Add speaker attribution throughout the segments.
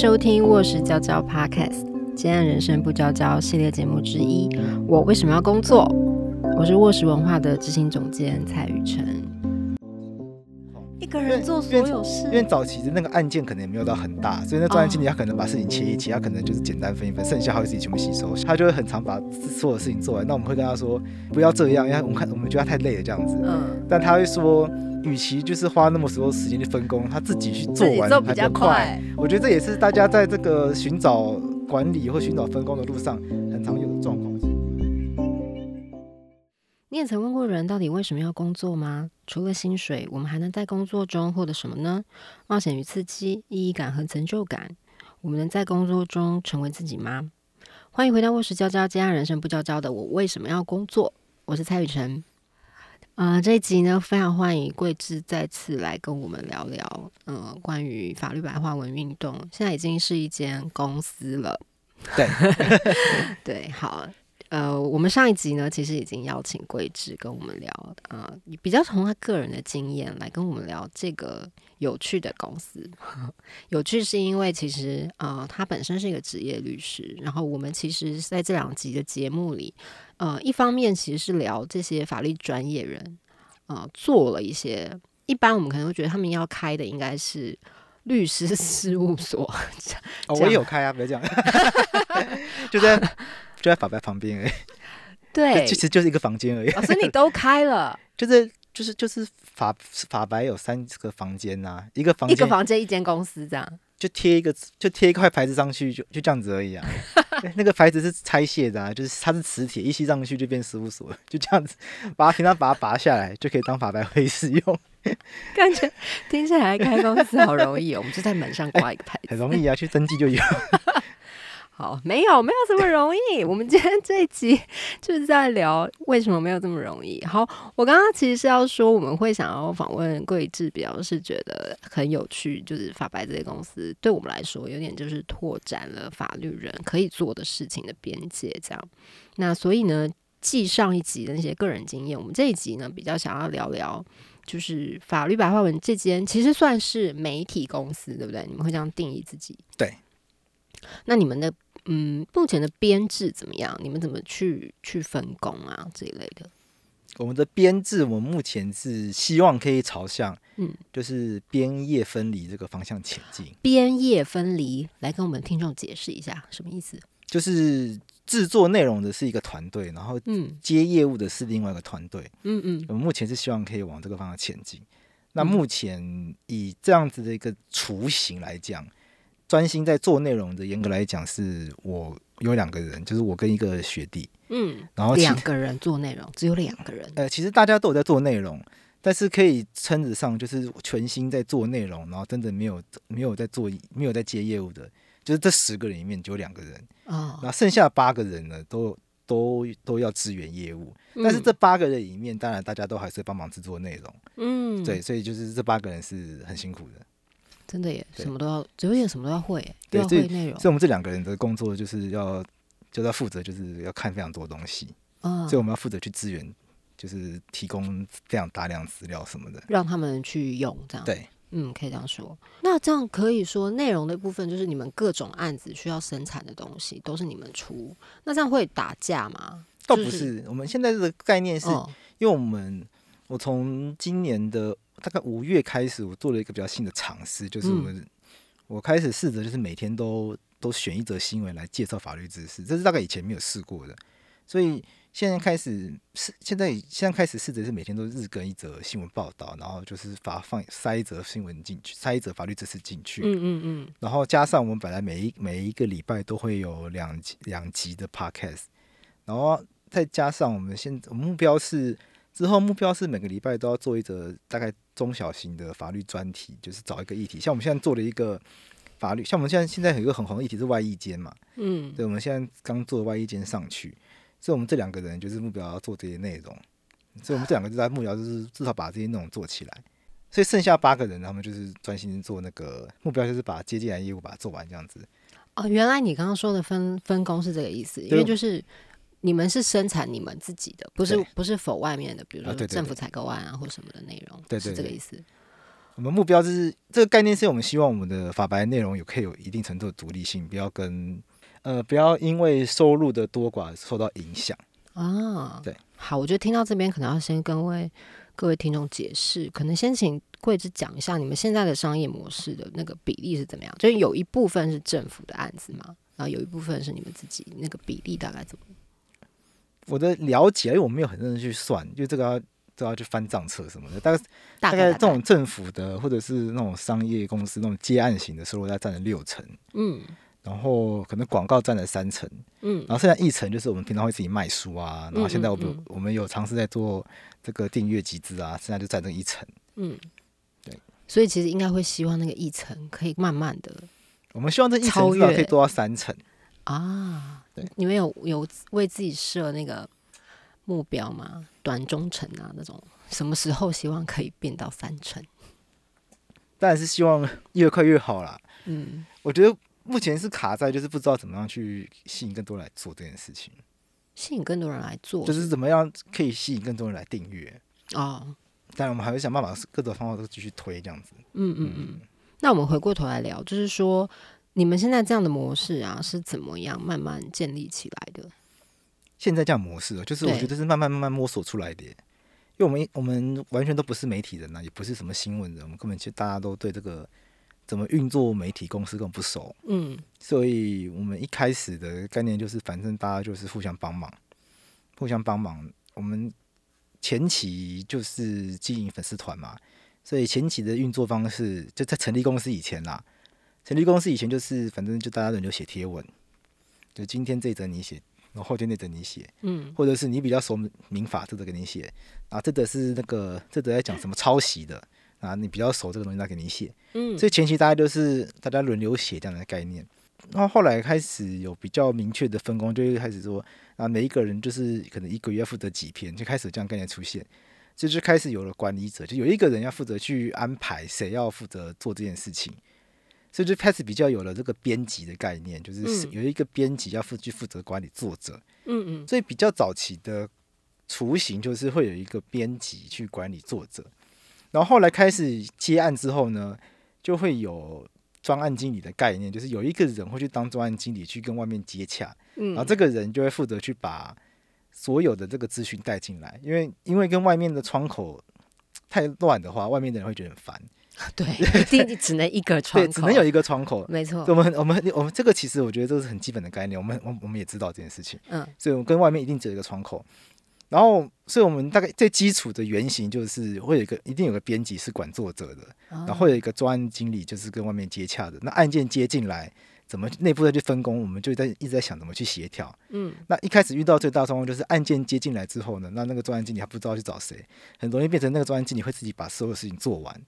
Speaker 1: 收听《卧室娇娇 Podcast》，今天人生不娇娇系列节目之一。我为什么要工作？我是卧室文化的执行总监蔡雨辰。一个人做所有事，
Speaker 2: 因为早期的那个案件可能也没有到很大，所以那专案经理他可能把事情切一切，他可能就是简单分一分，剩下他会自己全部吸收，他就会很常把所有事情做完。那我们会跟他说不要这样，因为我们看我们觉得他太累了这样子。嗯，但他会说。与其就是花那么多时间去分工，他自己去做完
Speaker 1: 比较快。
Speaker 2: 我觉得这也是大家在这个寻找管理或寻找分工的路上很常有的状况。
Speaker 1: 你也曾问过人到底为什么要工作吗？除了薪水，我们还能在工作中获得什么呢？冒险与刺激、意义感和成就感。我们能在工作中成为自己吗？欢迎回到卧室娇娇，接下人生不娇娇的我为什么要工作？我是蔡雨辰。啊，这一集呢，非常欢迎桂枝再次来跟我们聊聊，呃，关于法律白话文运动，现在已经是一间公司了。
Speaker 2: 对，
Speaker 1: 对，好，呃，我们上一集呢，其实已经邀请桂枝跟我们聊，啊，比较从他个人的经验来跟我们聊这个有趣的公司。有趣是因为其实，呃，他本身是一个职业律师，然后我们其实在这两集的节目里。呃，一方面其实是聊这些法律专业人，呃，做了一些一般我们可能会觉得他们要开的应该是律师事务所。
Speaker 2: 哦，我也有开啊，别讲，就在 就在法白旁边而已。
Speaker 1: 对，
Speaker 2: 其实就是一个房间而已。
Speaker 1: 老师你都开了，
Speaker 2: 就是就是就是法法白有三个房间呐，一个房
Speaker 1: 一个房间一间公司这样。
Speaker 2: 就贴一个，就贴一块牌子上去，就就这样子而已啊。那个牌子是拆卸的啊，就是它是磁铁，一吸上去就变事务所了，就这样子。把它平常把它拔下来，就可以当法白会使用。
Speaker 1: 感觉听起来开公司好容易哦，我们就在门上挂一个牌子，
Speaker 2: 很容易啊，去登记就有。
Speaker 1: 好，没有没有这么容易。我们今天这一集就是在聊为什么没有这么容易。好，我刚刚其实是要说，我们会想要访问桂智，表示觉得很有趣，就是法白这些公司对我们来说，有点就是拓展了法律人可以做的事情的边界。这样，那所以呢，继上一集的那些个人经验，我们这一集呢，比较想要聊聊，就是法律白话文这间其实算是媒体公司，对不对？你们会这样定义自己？
Speaker 2: 对。
Speaker 1: 那你们的嗯，目前的编制怎么样？你们怎么去去分工啊这一类的？
Speaker 2: 我们的编制，我们目前是希望可以朝向嗯，就是编业分离这个方向前进。
Speaker 1: 编业分离，来跟我们听众解释一下什么意思？
Speaker 2: 就是制作内容的是一个团队，然后嗯，接业务的是另外一个团队。嗯嗯，我们目前是希望可以往这个方向前进。那目前以这样子的一个雏形来讲。专心在做内容的，严格来讲是我有两个人，就是我跟一个学弟，嗯，然后
Speaker 1: 两个人做内容，只有两个人。
Speaker 2: 呃，其实大家都有在做内容，但是可以称得上就是全心在做内容，然后真的没有没有在做没有在接业务的，就是这十个人里面只有两个人。啊，那剩下八个人呢，都都都要支援业务，但是这八个人里面，当然大家都还是帮忙制作内容，嗯，对，所以就是这八个人是很辛苦的。
Speaker 1: 真的耶，什么都要，有点什么都要会，都要会内容。
Speaker 2: 所以，我们这两个人的工作就是要，就要负责，就是要看非常多东西。嗯，所以我们要负责去支援，就是提供非常大量资料什么的，
Speaker 1: 让他们去用，这样。
Speaker 2: 对，
Speaker 1: 嗯，可以这样说。那这样可以说，内容的部分就是你们各种案子需要生产的东西，都是你们出。那这样会打架吗？
Speaker 2: 倒不是，我们现在的概念是，因为我们我从今年的。大概五月开始，我做了一个比较新的尝试，就是我我开始试着就是每天都都选一则新闻来介绍法律知识，这是大概以前没有试过的。所以现在开始是现在现在开始试着是每天都日更一则新闻报道，然后就是发放塞一则新闻进去，塞一则法律知识进去。嗯嗯嗯。然后加上我们本来每一每一个礼拜都会有两集两集的 podcast，然后再加上我们现我们目标是。之后目标是每个礼拜都要做一则大概中小型的法律专题，就是找一个议题。像我们现在做了一个法律，像我们现在现在有一个很红的议题是外衣间嘛，嗯，对，我们现在刚做外衣间上去，所以我们这两个人就是目标要做这些内容，所以我们这两个就在目标就是至少把这些内容做起来。所以剩下八个人，他们就是专心做那个目标，就是把接进来业务把它做完这样子。
Speaker 1: 哦，原来你刚刚说的分分工是这个意思，因为就是。你们是生产你们自己的，不是不是否外面的，比如说政府采购案啊或什么的内容，对是这个意思。
Speaker 2: 我们目标就是这个概念，是我们希望我们的法白内容有可以有一定程度的独立性，不要跟呃不要因为收入的多寡受到影响
Speaker 1: 啊。
Speaker 2: 对，
Speaker 1: 好，我觉得听到这边可能要先跟位各位听众解释，可能先请桂枝讲一下你们现在的商业模式的那个比例是怎么样？就是有一部分是政府的案子嘛，然后有一部分是你们自己，那个比例大概怎么？
Speaker 2: 我的了解，因为我没有很认真去算，就这个要都要去翻账册什么的。大概大概这种政府的或者是那种商业公司那种接案型的收入，大概占了六成。嗯，然后可能广告占了三成。嗯，然后剩下一层就是我们平常会自己卖书啊。然后现在我们我们有尝试在做这个订阅集资啊，现在就占这一层。嗯，对。
Speaker 1: 所以其实应该会希望那个一层可以慢慢的，
Speaker 2: 我们希望这一层至少可以做到三成
Speaker 1: 啊。对你们有有为自己设那个目标吗？短中程啊，那种什么时候希望可以变到三成？
Speaker 2: 当然是希望越快越好啦。嗯，我觉得目前是卡在就是不知道怎么样去吸引更多人来做这件事情。
Speaker 1: 吸引更多人来做，
Speaker 2: 就是怎么样可以吸引更多人来订阅哦。但我们还会想办法，各种方法都继续推这样子。
Speaker 1: 嗯嗯嗯。那我们回过头来聊，就是说。你们现在这样的模式啊，是怎么样慢慢建立起来的？
Speaker 2: 现在这样模式，就是我觉得是慢慢慢慢摸索出来的。因为我们我们完全都不是媒体人呐，也不是什么新闻人，我们根本就大家都对这个怎么运作媒体公司根本不熟。嗯，所以我们一开始的概念就是，反正大家就是互相帮忙，互相帮忙。我们前期就是经营粉丝团嘛，所以前期的运作方式就在成立公司以前啦。成立公司以前就是，反正就大家轮流写贴文，就今天这则你写，然后后天那则你写，嗯，或者是你比较熟民法，这则给你写，啊，这则是那个这则在讲什么抄袭的，啊，你比较熟这个东西，那给你写，嗯，所以前期大家都是大家轮流写这样的概念，然后后来开始有比较明确的分工，就会开始说，啊，每一个人就是可能一个月要负责几篇，就开始这样概念出现，就是开始有了管理者，就有一个人要负责去安排谁要负责做这件事情。所以就开始比较有了这个编辑的概念，就是有一个编辑要负去负责管理作者。嗯嗯。所以比较早期的雏形就是会有一个编辑去管理作者，然后后来开始接案之后呢，就会有专案经理的概念，就是有一个人会去当专案经理去跟外面接洽，然后这个人就会负责去把所有的这个资讯带进来，因为因为跟外面的窗口太乱的话，外面的人会觉得很烦。
Speaker 1: 对，一定只能一个窗口，
Speaker 2: 只能有一个窗口，
Speaker 1: 没错。
Speaker 2: 我们我们我们这个其实我觉得这是很基本的概念，我们我我们也知道这件事情，嗯，所以我们跟外面一定只有一个窗口。然后，所以我们大概最基础的原型就是会有一个一定有个编辑是管作者的，然后会有一个专案经理就是跟外面接洽的。那案件接进来，怎么内部再去分工，我们就在一直在想怎么去协调。嗯，那一开始遇到最大状况就是案件接进来之后呢，那那个专案经理还不知道去找谁，很容易变成那个专案经理会自己把所有事情做完。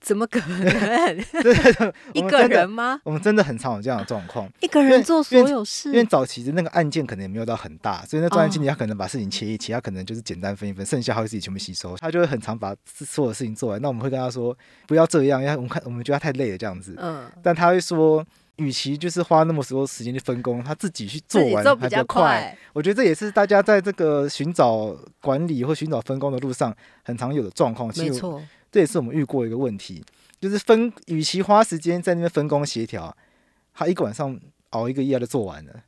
Speaker 1: 怎么可能？一个人吗？
Speaker 2: 我们真的很常有这样的状况，
Speaker 1: 一个人做所有事。
Speaker 2: 因为早期的那个案件可能也没有到很大，所以那专案经理他可能把事情切一切，他可能就是简单分一分，剩下他会自己全部吸收，他就会很常把所有事情做完。那我们会跟他说不要这样，因为我们看我们觉得他太累了这样子。嗯。但他会说，与其就是花那么多时间去分工，他自己去做完比较快。我觉得这也是大家在这个寻找管理或寻找分工的路上很常有的状况。
Speaker 1: 没错。
Speaker 2: 这也是我们遇过一个问题，就是分，与其花时间在那边分工协调，他一个晚上熬一个夜就做完了，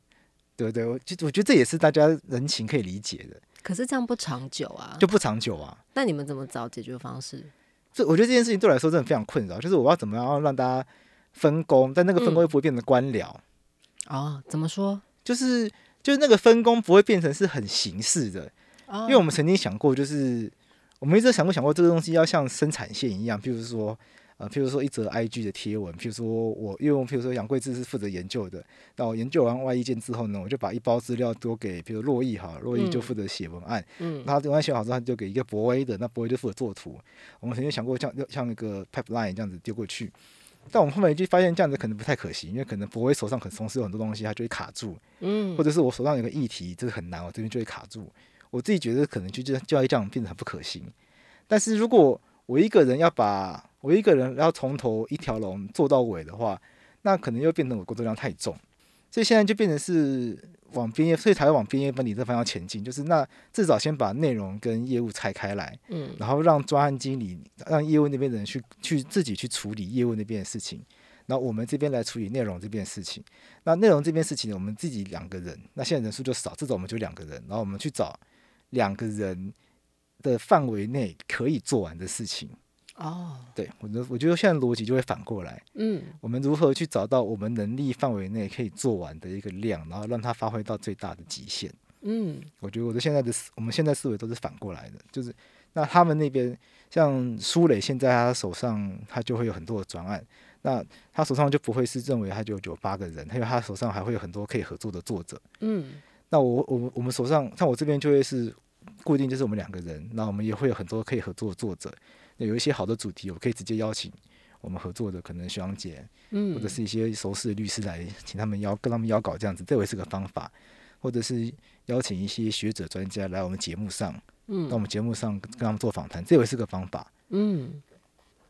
Speaker 2: 对不对？我就我觉得这也是大家人情可以理解的。
Speaker 1: 可是这样不长久啊，
Speaker 2: 就不长久啊。
Speaker 1: 那你们怎么找解决方式？
Speaker 2: 这我觉得这件事情对我来说真的非常困扰，就是我要怎么样让大家分工，但那个分工又不会变成官僚。
Speaker 1: 哦，怎么说？
Speaker 2: 就是就是那个分工不会变成是很形式的，因为我们曾经想过，就是。我们一直想过想过这个东西要像生产线一样，譬如说，呃，譬如说一则 IG 的贴文，譬如说我，因为我譬如说杨贵志是负责研究的，那我研究完外意见之后呢，我就把一包资料丢给，比如洛毅哈，洛毅就负责写文案，嗯，他文案写好之后，他就给一个博威的，那博威就负责做图。我们曾经想过像像一个 pipeline 这样子丢过去，但我们后面就发现这样子可能不太可行，因为可能博威手上可能同时有很多东西，他就会卡住，嗯，或者是我手上有个议题，这个很难，我这边就会卡住。我自己觉得可能就就就要这样变得很不可行，但是如果我一个人要把我一个人要从头一条龙做到尾的话，那可能又变成我工作量太重。所以现在就变成是往边业，所以才会往边业分离这方向前进。就是那至少先把内容跟业务拆开来，
Speaker 1: 嗯，
Speaker 2: 然后让专案经理、让业务那边的人去去自己去处理业务那边的事情，然后我们这边来处理内容这边的事情。那内容这边事情，我们自己两个人，那现在人数就少，至少我们就两个人，然后我们去找两个人的范围内可以做完的事情。
Speaker 1: 哦，
Speaker 2: 对我觉得，我觉得现在逻辑就会反过来，
Speaker 1: 嗯
Speaker 2: 我们如何去找到我们能力范围内可以做完的一个量，然后让它发挥到最大的极限。
Speaker 1: 嗯
Speaker 2: 我觉得我的现在的思，我们现在思维都是反过来的，就是那他们那边像苏磊现在他手上他就会有很多的专案，那他手上就不会是认为他就有九八个人，因为他手上还会有很多可以合作的作者。
Speaker 1: 嗯
Speaker 2: 那我我们我们手上像我这边就会是固定就是我们两个人，那我们也会有很多可以合作的作者，那有一些好的主题，我可以直接邀请我们合作的可能学长姐
Speaker 1: 嗯，
Speaker 2: 或者是一些熟识的律师来请他们邀跟他们邀稿这样子，这也是个方法，或者是邀请一些学者专家来我们节目上，
Speaker 1: 嗯。
Speaker 2: 到我们节目上跟跟他们做访谈，这也是个方法。
Speaker 1: 嗯，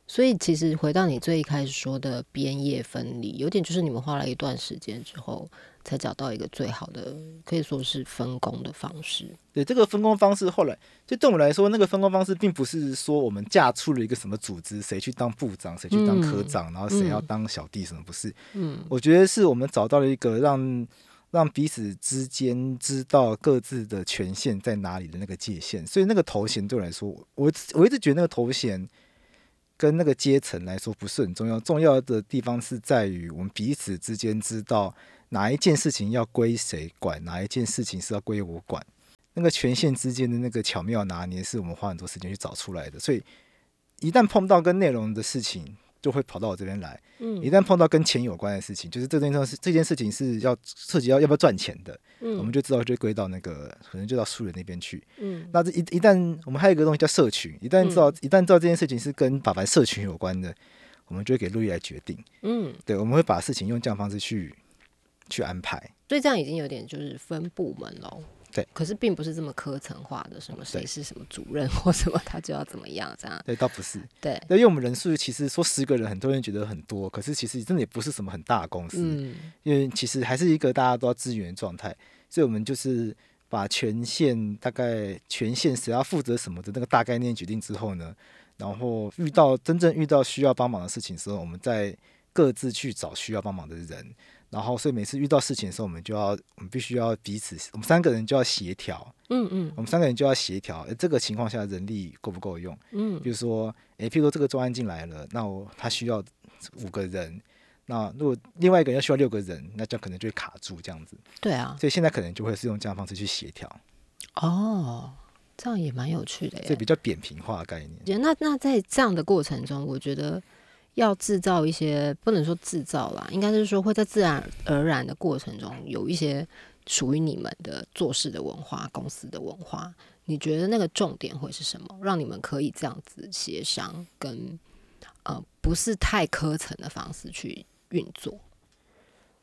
Speaker 1: 所以其实回到你最一开始说的边业分离，有点就是你们花了一段时间之后，才找到一个最好的，可以说是分工的方式。
Speaker 2: 对这个分工方式，后来就对我们来说，那个分工方式并不是说我们架出了一个什么组织，谁去当部长，谁去当科长，然后谁要当小弟，什么不是？
Speaker 1: 嗯
Speaker 2: 我觉得是我们找到了一个让让彼此之间知道各自的权限在哪里的那个界限，所以那个头衔对我来说，我我一直觉得那个头衔跟那个阶层来说不是很重要，重要的地方是在于我们彼此之间知道哪一件事情要归谁管，哪一件事情是要归我管。那个权限之间的那个巧妙拿捏，是我们花很多时间去找出来的。所以，一旦碰到跟内容的事情，就会跑到我这边来。一
Speaker 1: 嗯
Speaker 2: 旦碰到跟钱有关的事情，就是这件事这件事情是要涉及到要不要赚钱的，
Speaker 1: 嗯
Speaker 2: 我们就知道就归到那个可能就到素人那边去。
Speaker 1: 嗯
Speaker 2: 那这一一旦我们还有一个东西叫社群，一旦知道、一旦知道这件事情是跟法凡社群有关的，我们就会给路易来决定。
Speaker 1: 嗯，
Speaker 2: 对，我们会把事情用这样方式去去安排。
Speaker 1: 所以这样已经有点就是分部门喽。
Speaker 2: 对，
Speaker 1: 可是并不是这么科层化的，什么谁是什么主任或什么，他就要怎么样这样。
Speaker 2: 对，倒不是，
Speaker 1: 对，
Speaker 2: 对，因为我们人数其实说十个人，很多人觉得很多，可是其实真的也不是什么很大的公司。
Speaker 1: 嗯
Speaker 2: 因为其实还是一个大家都要支援的状态，所以我们就是把权限大概权限谁要负责什么的那个大概念决定之后呢，然后遇到真正遇到需要帮忙的事情的时候，我们再各自去找需要帮忙的人，然后所以每次遇到事情的时候，我们就要我们必须要彼此，我们三个人就要协调，
Speaker 1: 嗯嗯
Speaker 2: 我们三个人就要协调，诶这个情况下人力够不够用？
Speaker 1: 嗯
Speaker 2: 比如说，诶，譬如说这个专案进来了，那我他需要五个人，那如果另外一个人要需要六个人，那这样可能就会卡住这样子。
Speaker 1: 对啊，
Speaker 2: 所以现在可能就会是用这样的方式去协调，
Speaker 1: 哦，这样也蛮有趣的耶。
Speaker 2: 这比较扁平化的概念。
Speaker 1: 那那在这样的过程中，我觉得要制造一些不能说制造啦，应该是说会在自然而然的过程中有一些属于你们的做事的文化、公司的文化。你觉得那个重点会是什么？让你们可以这样子协商，跟呃不是太科层的方式去运作。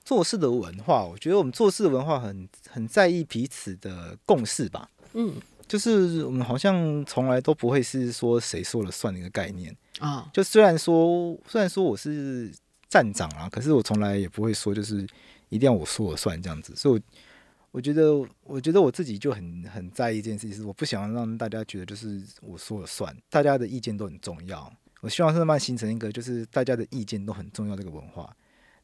Speaker 2: 做事的文化，我觉得我们做事的文化很很在意彼此的共识吧。
Speaker 1: 嗯
Speaker 2: 就是我们好像从来都不会是说谁说了算的一个概念。
Speaker 1: 啊，
Speaker 2: 就虽然说虽然说我是站长啊，可是我从来也不会说就是一定要我说了算这样子。所以我，我觉得我觉得我自己就很很在意这件事情，是我不想让大家觉得就是我说了算，大家的意见都很重要。我希望是慢慢形成一个就是大家的意见都很重要这个文化。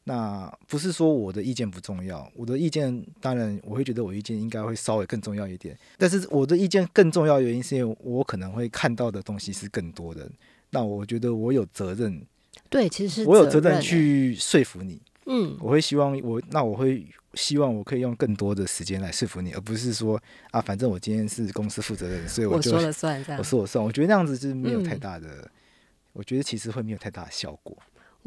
Speaker 2: 那不是说我的意见不重要，我的意见当然我会觉得我意见应该会稍微更重要一点，但是我的意见更重要的原因是因为我可能会看到的东西是更多的，那我觉得我有责任，
Speaker 1: 对，其实是
Speaker 2: 我有责任去说服你，
Speaker 1: 嗯
Speaker 2: 我会希望我那我会希望我可以用更多的时间来说服你，而不是说啊，反正我今天是公司负责人，所以就
Speaker 1: 我说了算
Speaker 2: 我。说了算，我觉得那样子是没有太
Speaker 1: 嗯
Speaker 2: 大的，我觉得其实会没有太大的效果。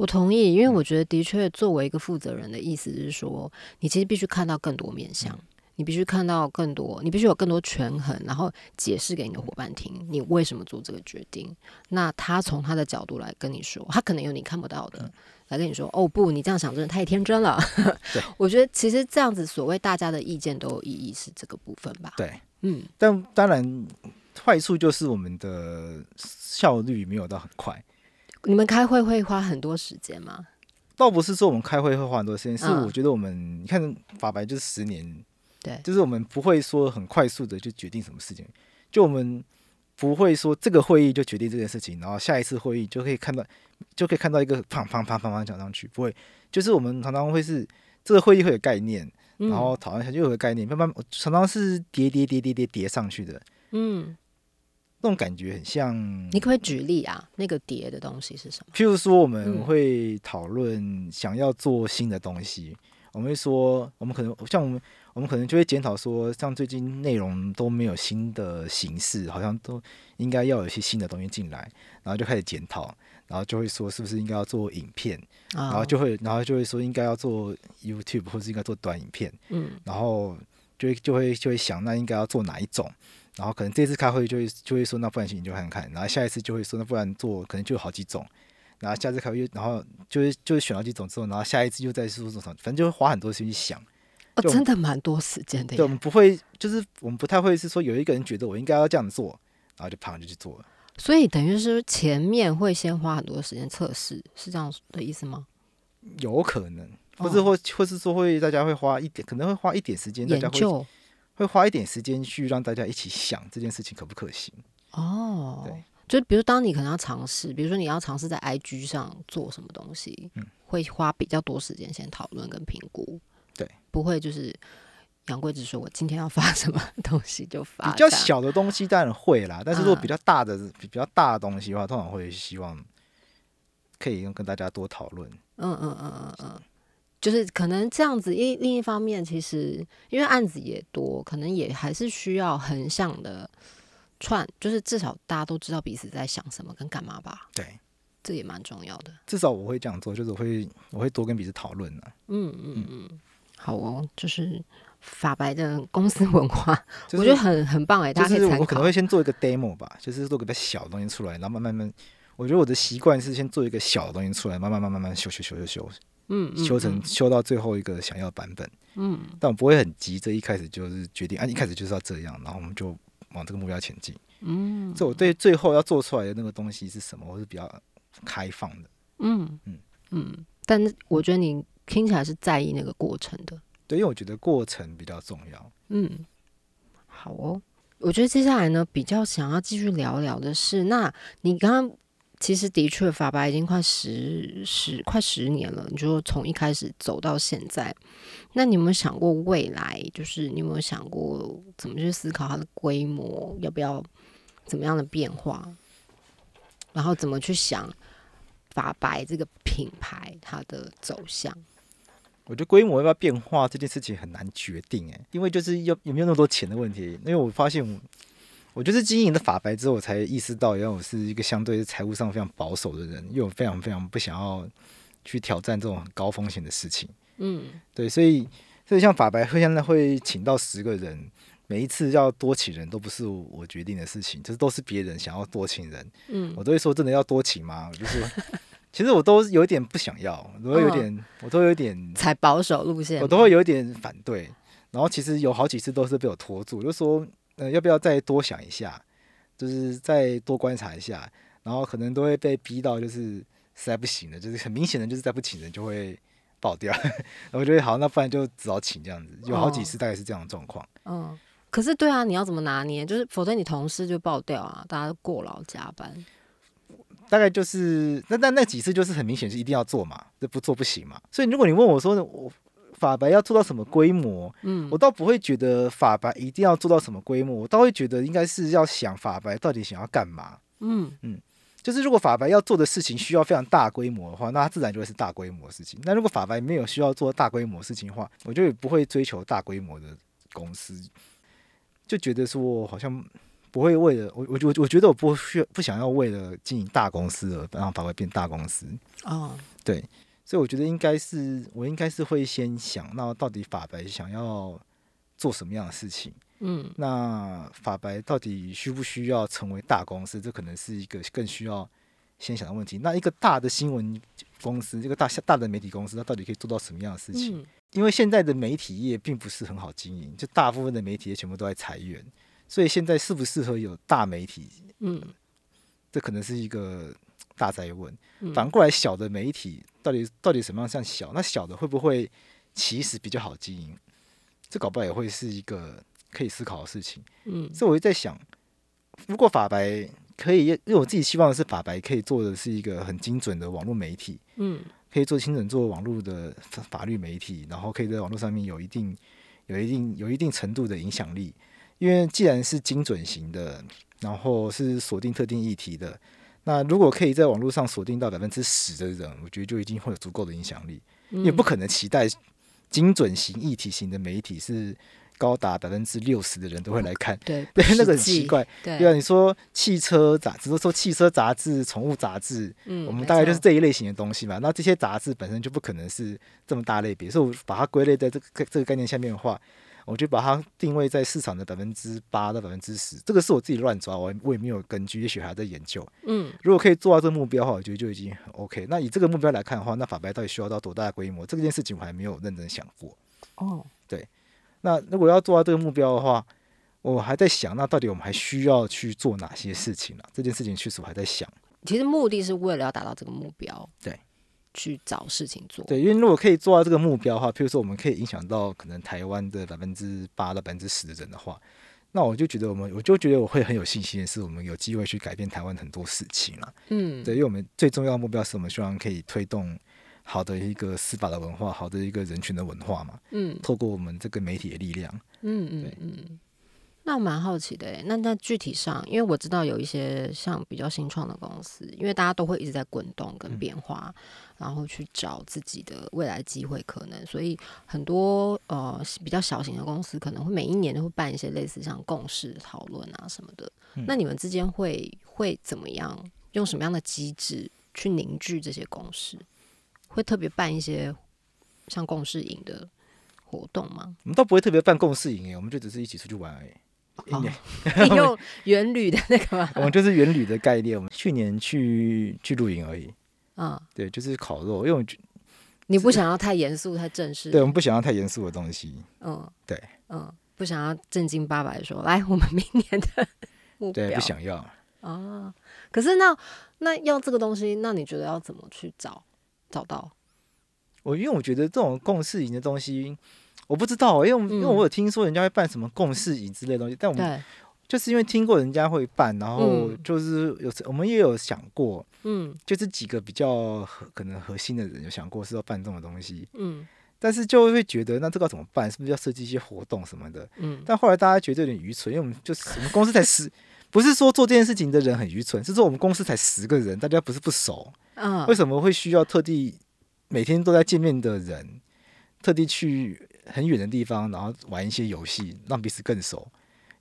Speaker 1: 我同意，因为
Speaker 2: 嗯
Speaker 1: 我觉得的确，作为一个负责人的意思是说，你其实必须看到更多面向，
Speaker 2: 嗯
Speaker 1: 你必须看到更多，你必须有更多权衡，然后解释给你的伙伴听，你为什么做这个决定。那他从他的角度来跟你说，他可能有你看不到的，
Speaker 2: 嗯
Speaker 1: 来跟你说，哦不，你这样想真的太天真了。
Speaker 2: 对
Speaker 1: 我觉得其实这样子，所谓大家的意见都有意义，是这个部分吧？
Speaker 2: 对，
Speaker 1: 嗯，
Speaker 2: 但当然坏处就是我们的效率没有到很快。
Speaker 1: 你们开会会花很多时间吗？
Speaker 2: 倒不是说我们开会会花很多时间，是我觉得我们你看法白就是十年，
Speaker 1: 对，
Speaker 2: 就是我们不会说很快速的就决定什么事情，就我们不会说这个会议就决定这件事情，然后下一次会议就可以看到就可以看到一个砰砰砰砰砰讲上去，不会，就是我们常常会是这个会议会有概念，然后讨论一下就有个概念，慢慢常常是叠叠叠叠叠叠上去的，嗯。那种感觉很像，
Speaker 1: 你可以举例啊？那个叠的东西是什么？
Speaker 2: 譬如说，我们会讨论想要做新的东西，我们会说，我们可能像我们，我们可能就会检讨说，像最近内容都没有新的形式，好像都应该要有一些新的东西进来，然后就开始检讨，然后就会说，是不是应该要做影片？然后就会，然后就会说，应该要做 YouTube 或是应该做短影片？嗯，然后就会就会就会想，那应该要做哪一种？然后可能这次开会就会就会说那不然行你就看看，然后下一次就会说那不然做可能就有好几种，然后下次开会又然后就是就是选了几种之后，然后下一次又再说做什么，反正就会花很多时间去想。
Speaker 1: 哦，真的蛮多时间的。
Speaker 2: 对，我们不会就是我们不太会是说有一个人觉得我应该要这样做，然后就啪就去做了。
Speaker 1: 所以等于是前面会先花很多时间测试，是这样的意思吗？
Speaker 2: 有可能，或者或或是说会大家会花一点，可能会花一点时间
Speaker 1: 研究。
Speaker 2: 会花一点时间去让大家一起想这件事情可不可行
Speaker 1: 哦。对，就比如当你可能要尝试，比如说你要尝试在 IG 上做什么东西，嗯，会花比较多时间先讨论跟评估。
Speaker 2: 对，
Speaker 1: 不会就是杨贵子说我今天要发什么东西就发。
Speaker 2: 比较小的东西当然会啦，但是如果比较大的比较大的东西的话，通常会希望可以用跟大家多讨论。嗯嗯嗯嗯嗯。
Speaker 1: 就是可能这样子，一另一方面，其实因为案子也多，可能也还是需要横向的串，就是至少大家都知道彼此在想什么跟干嘛吧。
Speaker 2: 对，
Speaker 1: 这也蛮重要的。
Speaker 2: 至少我会这样做，就是我会我会多跟彼此讨论呢。嗯
Speaker 1: 嗯嗯，好哦，就是法白的公司文化，我觉得很很棒哎，大家可以参考。
Speaker 2: 我可能会先做一个 demo 吧，就是做个比较小的东西出来，然后慢慢慢，我觉得我的习惯是先做一个小的东西出来，慢慢慢慢慢修修修修修。嗯，修成修到最后一个想要版本，嗯，但我不会很急，这一开始就是决定，啊，一开始就是要这样，然后我们就往这个目标前进，嗯，这我对最后要做出来的那个东西是什么，我是比较开放的，嗯
Speaker 1: 嗯。嗯，但是我觉得你听起来是在意那个过程的，
Speaker 2: 对，因为我觉得过程比较重要，嗯，
Speaker 1: 好哦，我觉得接下来呢，比较想要继续聊聊的是，那你刚刚。其实的确，法白已经快十十快十年了。你说从一开始走到现在，那你有没有想过未来？就是你有没有想过怎么去思考它的规模，要不要怎么样的变化？然后怎么去想法白这个品牌它的走向？
Speaker 2: 我觉得规模要不要变化这件事情很难决定诶，因为就是要有没有那么多钱的问题。因为我发现。我就是经营的法白之后，我才意识到，原来我是一个相对财务上非常保守的人，因为我非常非常不想要去挑战这种很高风险的事情。嗯，对，所以所以像法白会现在会请到十个人，每一次要多请人都不是我决定的事情，就是都是别人想要多请人。嗯，我都会说真的要多请吗？我就是，其实我都有点不想要，我都有点，我都有点
Speaker 1: 采保守路线，
Speaker 2: 我都会有点反对。然后其实有好几次都是被我拖住，就说。呃，要不要再多想一下？就是再多观察一下，然后可能都会被逼到，就是实在不行了，就是很明显的，就是再不请人就会爆掉。我觉得好，那不然就只好请这样子，有好几次大概是这样的状况。
Speaker 1: 嗯，可是对啊，你要怎么拿捏？就是否则你同事就爆掉啊，大家过劳加班。
Speaker 2: 大概就是那那那几次就是很明显是一定要做嘛，这不做不行嘛。所以如果你问我说我。法白要做到什么规模？嗯，我倒不会觉得法白一定要做到什么规模，我倒会觉得应该是要想法白到底想要干嘛。嗯嗯，就是如果法白要做的事情需要非常大规模的话，那它自然就会是大规模的事情。那如果法白没有需要做大规模事情的话，我就不会追求大规模的公司，就觉得说好像不会为了我我我我觉得我不需要不想要为了经营大公司而让法白变大公司。哦，对。所以我觉得应该是，我应该是会先想，那到底法白想要做什么样的事情？嗯，那法白到底需不需要成为大公司？这可能是一个更需要先想的问题。那一个大的新闻公司，这个大大的媒体公司，它到底可以做到什么样的事情？因为现在的媒体业并不是很好经营，就大部分的媒体业全部都在裁员，所以现在适不适合有大媒体？嗯，这可能是一个大在问。反过来，小的媒体到底到底什么样算小？那小的会不会其实比较好经营？这搞不好也会是一个可以思考的事情。嗯，所以我就在想，如果法白可以，因为我自己希望的是法白可以做的是一个很精准的网络媒体。嗯，可以做精准做网络的法律媒体，然后可以在网络上面有一定、有一定、有一定程度的影响力。因为既然是精准型的，然后是锁定特定议题的。那如果可以在网络上锁定到百分之十的人，我觉得就已经会有足够的影响力。也不可能期待精准型、议题型的媒体是高达百分之六十的人都会来看。
Speaker 1: 对，
Speaker 2: 对，那个很奇怪。对啊，你说汽车杂志，说汽车杂志、宠物杂志，嗯，我们大概就是这一类型的东西嘛。那这些杂志本身就不可能是这么大类别，所以我把它归类在这个这个概念下面的话。我就把它定位在市场的百分之八到百分之十，这个是我自己乱抓，我我也没有根据，也许还在研究。嗯，如果可以做到这个目标的话，我觉得就已经很 OK。那以这个目标来看的话，那法白到底需要到多大的规模？这件事情我还没有认真想过。哦，对。那如果要做到这个目标的话，我还在想，那到底我们还需要去做哪些事情呢？这件事情确实我还在想。
Speaker 1: 其实目的是为了要达到这个目标。
Speaker 2: 对。
Speaker 1: 去找事情做，
Speaker 2: 对，因为如果可以做到这个目标的话，譬如说我们可以影响到可能台湾的百分之八到百分之十的人的话，那我就觉得我们，我就觉得我会很有信心的是，我们有机会去改变台湾很多事情了。嗯，对，因为我们最重要的目标是我们希望可以推动好的一个司法的文化，好的一个人群的文化嘛。嗯，透过我们这个媒体的力量。嗯嗯
Speaker 1: 嗯。那我蛮好奇的诶，那那具体上，因为我知道有一些像比较新创的公司，因为大家都会一直在滚动跟变化，然后去找自己的未来机会可能，所以很多呃比较小型的公司可能会每一年都会办一些类似像共识讨论啊什么的。那你们之间会会怎么样？用什么样的机制去凝聚这些共识？会特别办一些像共识营的活动吗？
Speaker 2: 我们倒不会特别办共识营诶，我们就只是一起出去玩而已。
Speaker 1: 你 用原旅的那个吗？
Speaker 2: 我们就是原旅的概念。我们去年去去露营而已。啊，对，就是烤肉。因为
Speaker 1: 你不想要太严肃、太正式。
Speaker 2: 对，我们不想要太严肃的东西。嗯，对，
Speaker 1: 嗯，不想要正经八百说，来，我们明年的目标。
Speaker 2: 对，不想要。
Speaker 1: 啊，可是那那要这个东西，那你觉得要怎么去找找到？
Speaker 2: 我因为我觉得这种共事营的东西。我不知道，因为因为我有听说人家会办什么共事营之类东西，但我们就是因为听过人家会办，然后就是有我们也有想过，嗯，就是几个比较可能核心的人有想过是要办这种东西，嗯，但是就会觉得那这个怎么办？是不是要设计一些活动什么的？嗯，但后来大家觉得有点愚蠢，因为我们就是我们公司才十，不是说做这件事情的人很愚蠢，是说我们公司才十个人，大家不是不熟，嗯，为什么会需要特地每天都在见面的人，特地去？很远的地方，然后玩一些游戏，让彼此更熟，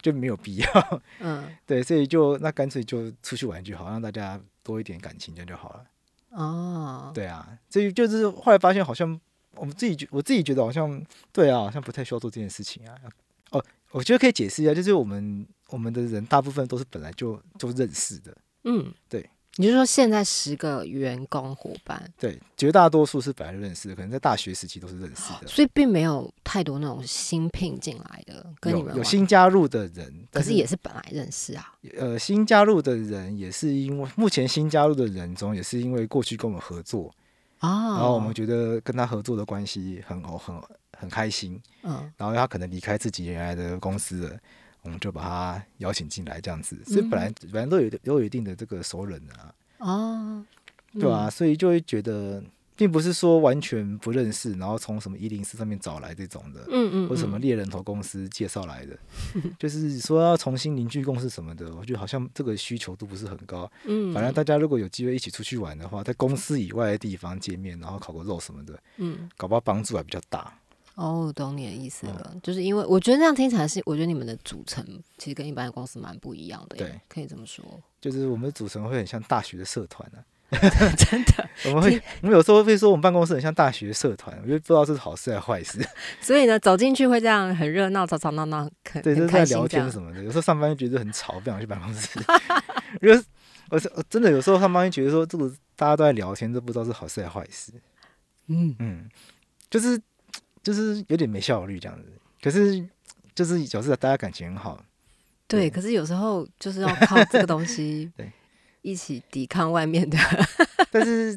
Speaker 2: 就没有必要。嗯，对，所以就那干脆就出去玩就好，让大家多一点感情，这样就好了。哦，对啊，所以就是后来发现，好像我们自己觉，我自己觉得好像对啊，好像不太需要做这件事情啊。哦，我觉得可以解释一下，就是我们我们的人大部分都是本来就就认识的。嗯，对。
Speaker 1: 你就说现在十个员工伙伴？
Speaker 2: 对，绝大多数是本来就认识的，可能在大学时期都是认识的，
Speaker 1: 所以并没有太多那种新聘进来的，跟你们
Speaker 2: 有新加入的人，
Speaker 1: 可是也是本来认识啊。
Speaker 2: 呃，新加入的人也是因为目前新加入的人中，也是因为过去跟我们合作啊，然后我们觉得跟他合作的关系很很很开心，嗯，然后他可能离开自己原来的公司了。我们就把他邀请进来，这样子，所以本来本来都有都有一定的这个熟人啊，哦，对啊，所以就会觉得，并不是说完全不认识，然后从什么一零四上面找来这种的，嗯嗯，或什么猎人头公司介绍来的，就是说要重新凝聚共识什么的，我觉得好像这个需求度不是很高，嗯，反正大家如果有机会一起出去玩的话，在公司以外的地方见面，然后烤个肉什么的，嗯，搞不好帮助还比较大。
Speaker 1: 哦，懂你的意思了，就是因为我觉得那样听起来是，我觉得你们的组成其实跟一般的公司蛮不一样的，
Speaker 2: 对，
Speaker 1: 可以这么说。
Speaker 2: 就是我们的组成会很像大学的社团啊，
Speaker 1: 真的。
Speaker 2: 我们会，我们有时候会说我们办公室很像大学社团，我就不知道是好事还是坏事。
Speaker 1: 所以呢，走进去会这样很热闹，吵吵闹闹，
Speaker 2: 对，就是在聊天什么的。有时候上班就觉得很吵，不想去办公室。因为我是真的有时候上班就觉得说，这个大家都在聊天，这不知道是好事还是坏事。嗯嗯，就是。就是有点没效率这样子，可是就是表示大家感情很好。
Speaker 1: 对，可是有时候就是要靠这个东西。
Speaker 2: 对，
Speaker 1: 一起抵抗外面的。
Speaker 2: 但是，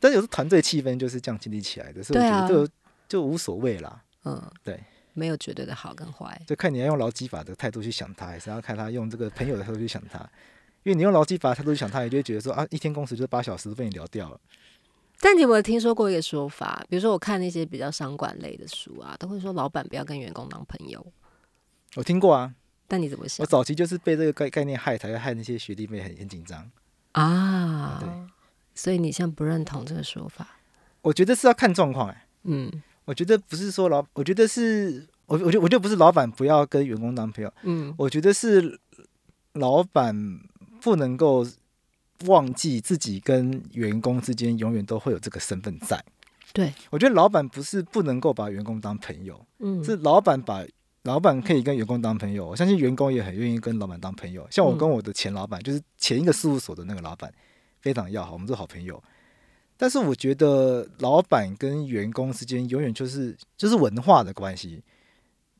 Speaker 2: 但有时团队气氛就是这样建立起来的，所以我觉得就就无所谓啦。嗯，对，
Speaker 1: 没有绝对的好跟坏，
Speaker 2: 就看你要用劳基法的态度去想他，还是要看他用这个朋友的态度去想他。因为你用劳基法的态度去想他，你就会觉得说啊，一天工时就是八小时都被你聊掉了。
Speaker 1: 但你有没有听说过一个说法？比如说，我看那些比较商管类的书啊，都会说老板不要跟员工当朋友。
Speaker 2: 我听过啊，
Speaker 1: 但你怎么想？
Speaker 2: 我早期就是被这个概概念害，才会害那些学弟妹很很紧张
Speaker 1: 啊。对，所以你现在不认同这个说法？
Speaker 2: 我觉得是要看状况哎。嗯，我觉得不是说老，我觉得是我，我觉我觉得不是老板不要跟员工当朋友。嗯，我觉得是老板不能够。忘记自己跟员工之间永远都会有这个身份在。
Speaker 1: 对，
Speaker 2: 我觉得老板不是不能够把员工当朋友，嗯，是老板把老板可以跟员工当朋友。我相信员工也很愿意跟老板当朋友。像我跟我的前老板，就是前一个事务所的那个老板，非常要好，我们是好朋友。但是我觉得老板跟员工之间永远就是就是文化的关系，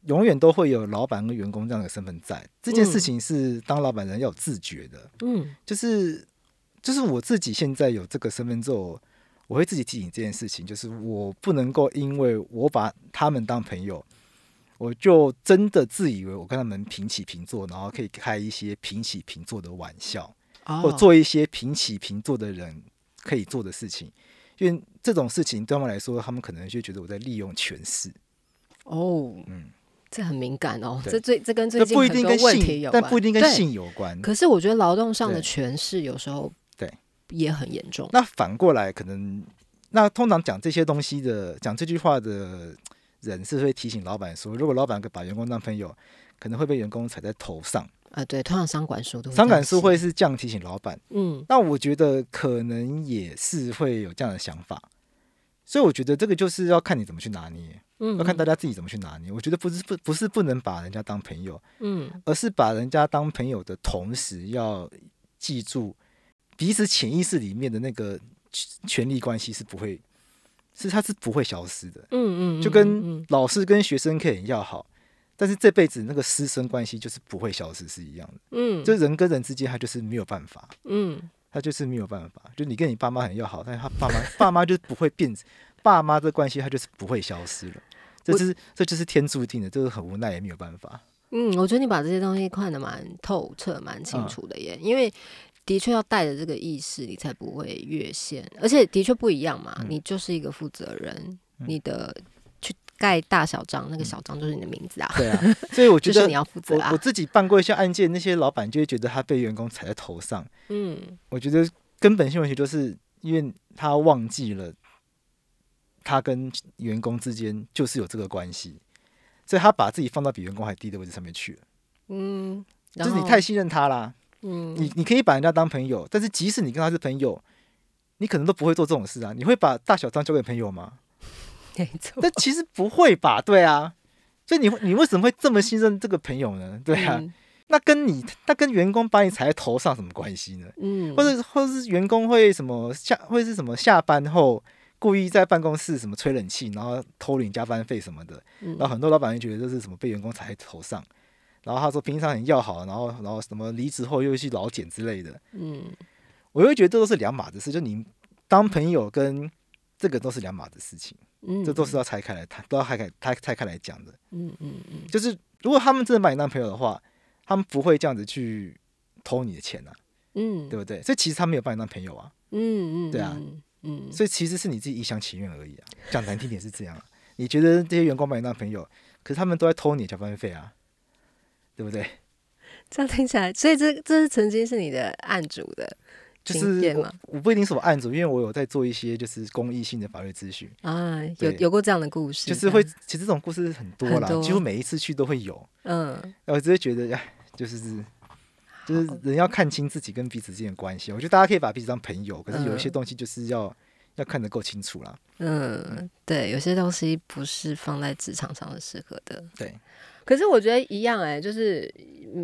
Speaker 2: 永远都会有老板跟员工这样的身份在。这件事情是当老板人要有自觉的，嗯，就是。就是我自己现在有这个身份之后，我会自己提醒这件事情，就是我不能够因为我把他们当朋友，我就真的自以为我跟他们平起平坐，然后可以开一些平起平坐的玩笑，或做一些平起平坐的人可以做的事情，因为这种事情对他们来说，他们可能就觉得我在利用权势。
Speaker 1: 哦，嗯。这很敏感哦，这最这跟最近很
Speaker 2: 多
Speaker 1: 问题有
Speaker 2: 关，但不一定跟性有关。
Speaker 1: 可是我觉得劳动上的权势有时候
Speaker 2: 对
Speaker 1: 也很严重。
Speaker 2: 那反过来，可能那通常讲这些东西的、讲这句话的人是会提醒老板说，如果老板把员工当朋友，可能会被员工踩在头上。
Speaker 1: 啊，对，通常商管书都
Speaker 2: 商管书会是这样提醒老板。嗯，那我觉得可能也是会有这样的想法。所以我觉得这个就是要看你怎么去拿捏，嗯，要看大家自己怎么去拿捏。我觉得不是不不是不能把人家当朋友，嗯，而是把人家当朋友的同时，要记住彼此潜意识里面的那个权力关系是不会，是它是不会消失的，嗯嗯，就跟老师跟学生可以很要好，但是这辈子那个师生关系就是不会消失是一样的，嗯，就人跟人之间他就是没有办法，嗯。他就是没有办法，就你跟你爸妈很要好，但是他爸妈爸妈就是不会变，爸妈的关系他就是不会消失了，这是这就是天注定的，这是很无奈也没有办法。
Speaker 1: 嗯，我觉得你把这些东西看得蛮透彻、蛮清楚的耶，因为的确要带着这个意识，你才不会越线，而且的确不一样嘛，你就是一个负责人，你的去。盖大小章，那个小章就是你的名字啊。
Speaker 2: 对啊，所以我 觉得
Speaker 1: 你要负责
Speaker 2: 啊。我自己办过一些案件，那些老板就会觉得他被员工踩在头上。嗯，我觉得根本性问题就是因为他忘记了他跟员工之间就是有这个关系，所以他把自己放到比员工还低的位置上面去了。嗯，就是你太信任他啦。嗯，你你可以把人家当朋友，但是即使你跟他是朋友，你可能都不会做这种事啊。你会把大小张交给朋友吗？
Speaker 1: 没错，
Speaker 2: 但其实不会吧？对啊，所以你你为什么会这么信任这个朋友呢？对啊，那跟你那跟员工把你踩在头上什么关系呢？嗯，或者或者是员工会什么下会是什么下班后故意在办公室什么吹冷气，然后偷领加班费什么的，然后很多老板就觉得这是什么被员工踩在头上，然后他说平常很要好，然后然后什么离职后又去老茧之类的，嗯，我会觉得这都是两码子事，就你当朋友跟这个都是两码子事情。嗯这都是要拆开来谈，都要拆开拆拆开来讲的。嗯嗯嗯，就是如果他们真的把你当朋友的话，他们不会这样子去偷你的钱呐。嗯，对不对？所以其实他没有把你当朋友啊。嗯嗯，对啊。嗯，所以其实是你自己一厢情愿而已啊。讲难听点是这样，你觉得这些员工把你当朋友，可是他们都在偷你加班费啊，对不对？
Speaker 1: 这样听起来，所以这这是曾经是你的案主的。
Speaker 2: 就是我不一定是我案主，因为我有在做一些就是公益性的法律咨询
Speaker 1: 啊，有有过这样的故事，
Speaker 2: 就是会其实这种故事很多啦，几乎每一次去都会有。嗯，我只是觉得呀，就是就是人要看清自己跟彼此之间的关系。我觉得大家可以把彼此当朋友，可是有一些东西就是要要看得够清楚啦。
Speaker 1: 嗯，对，有些东西不是放在职场上的适合的。
Speaker 2: 对。
Speaker 1: 可是我觉得一样哎，就是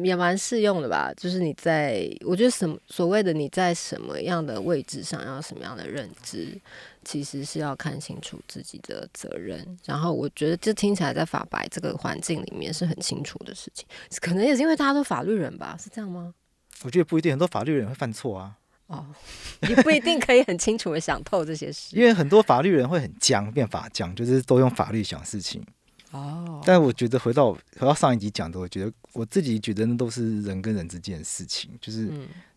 Speaker 1: 也蛮适用的吧。就是你在，我觉得什么所谓的你在什么样的位置上要什么样的认知，其实是要看清楚自己的责任。然后我觉得这听起来在法白这个环境里面是很清楚的事情。可能也是因为大家都法律人吧？是这样吗？
Speaker 2: 我觉得不一定，很多法律人会犯错啊。
Speaker 1: 哦，你不一定可以很清楚的想透这些事，
Speaker 2: 因为很多法律人会很僵，变法僵，就是都用法律想事情。哦，但我觉得回到回到上一集讲的，我觉得我自己觉得那都是人跟人之间的事情，就是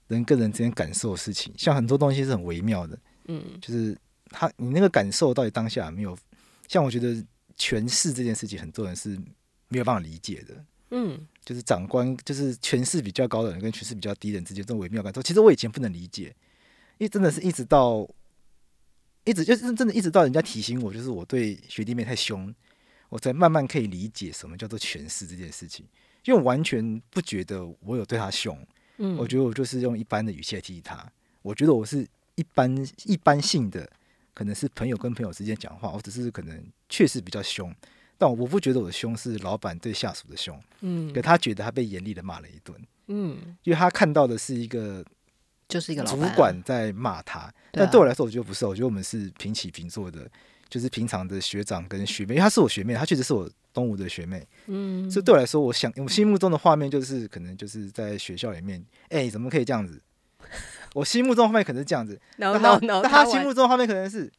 Speaker 2: 人跟人之间感受的事情。像很多东西是很微妙的，嗯，就是他你那个感受到底当下没有，像我觉得权势这件事情，很多人是没有办法理解的。嗯，就是长官，就是权势比较高的人跟权势比较低的人之间这种微妙感受，其实我以前不能理解，因为真的是一直到，一直就是真的一直到人家提醒我，就是我对学弟妹太凶，我才慢慢可以理解什么叫做诠释这件事情。因为我完全不觉得我有对他凶，嗯，我觉得我就是用一般的语气来提他，我觉得我是一般一般性的，可能是朋友跟朋友之间讲话，我只是可能确实比较凶。但我不觉得我的凶是老板对下属的凶，嗯，可他觉得他被严厉的骂了一顿，嗯，因为他看到的是一个
Speaker 1: 就是一个
Speaker 2: 主管在骂他，但对我来说，我觉得不是，我觉得我们是平起平坐的，就是平常的学长跟学妹，因为她是我学妹，她确实是我东吴的学妹，嗯，所以对我来说，我想我心目中的画面就是可能就是在学校里面，哎，怎么可以这样子？我心目中画面可能是这样子，
Speaker 1: 那他
Speaker 2: 那他心目中画面可能是。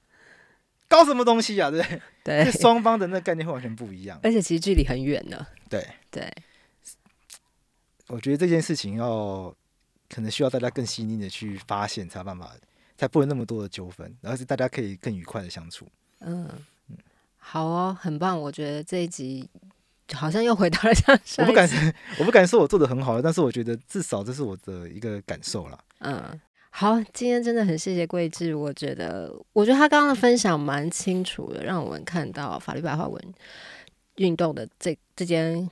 Speaker 2: 搞什么东西啊？对不 对？
Speaker 1: 对，
Speaker 2: 双方的那概念会完全不一样，
Speaker 1: 而且其实距离很远呢。
Speaker 2: 对
Speaker 1: 对，
Speaker 2: 我觉得这件事情要可能需要大家更细腻的去发现，才有办法，才不会那么多的纠纷，然后是大家可以更愉快的相处。嗯
Speaker 1: 嗯，好哦，很棒。我觉得这一集好像又回到了像
Speaker 2: 我不敢，我不敢说我做的很好，但是我觉得至少这是我的一个感受了。嗯。
Speaker 1: 好，今天真的很谢谢桂智。我觉得，我觉得他刚刚的分享蛮清楚的，让我们看到法律白话文运动的这这间，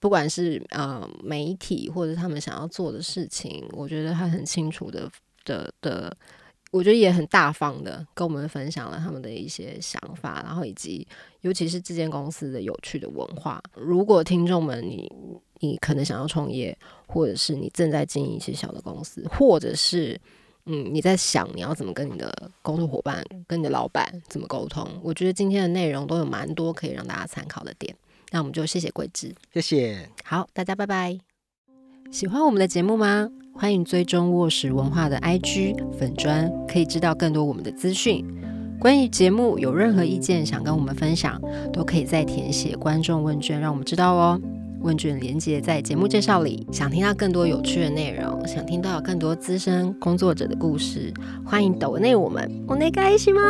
Speaker 1: 不管是呃媒体或者他们想要做的事情，我觉得他很清楚的的的，我觉得也很大方的跟我们分享了他们的一些想法，然后以及尤其是这间公司的有趣的文化。如果听众们你。你可能想要创业，或者是你正在经营一些小的公司，或者是嗯，你在想你要怎么跟你的工作伙伴、跟你的老板怎么沟通？我觉得今天的内容都有蛮多可以让大家参考的点。那我们就谢谢桂枝，
Speaker 2: 谢谢。
Speaker 1: 好，大家拜拜。喜欢我们的节目吗？欢迎追踪卧室文化的 IG 粉砖，可以知道更多我们的资讯。关于节目有任何意见想跟我们分享，都可以在填写观众问卷，让我们知道哦。问卷连接在节目介绍里。想听到更多有趣的内容，想听到更多资深工作者的故事，欢迎抖内我们。我内开心吗？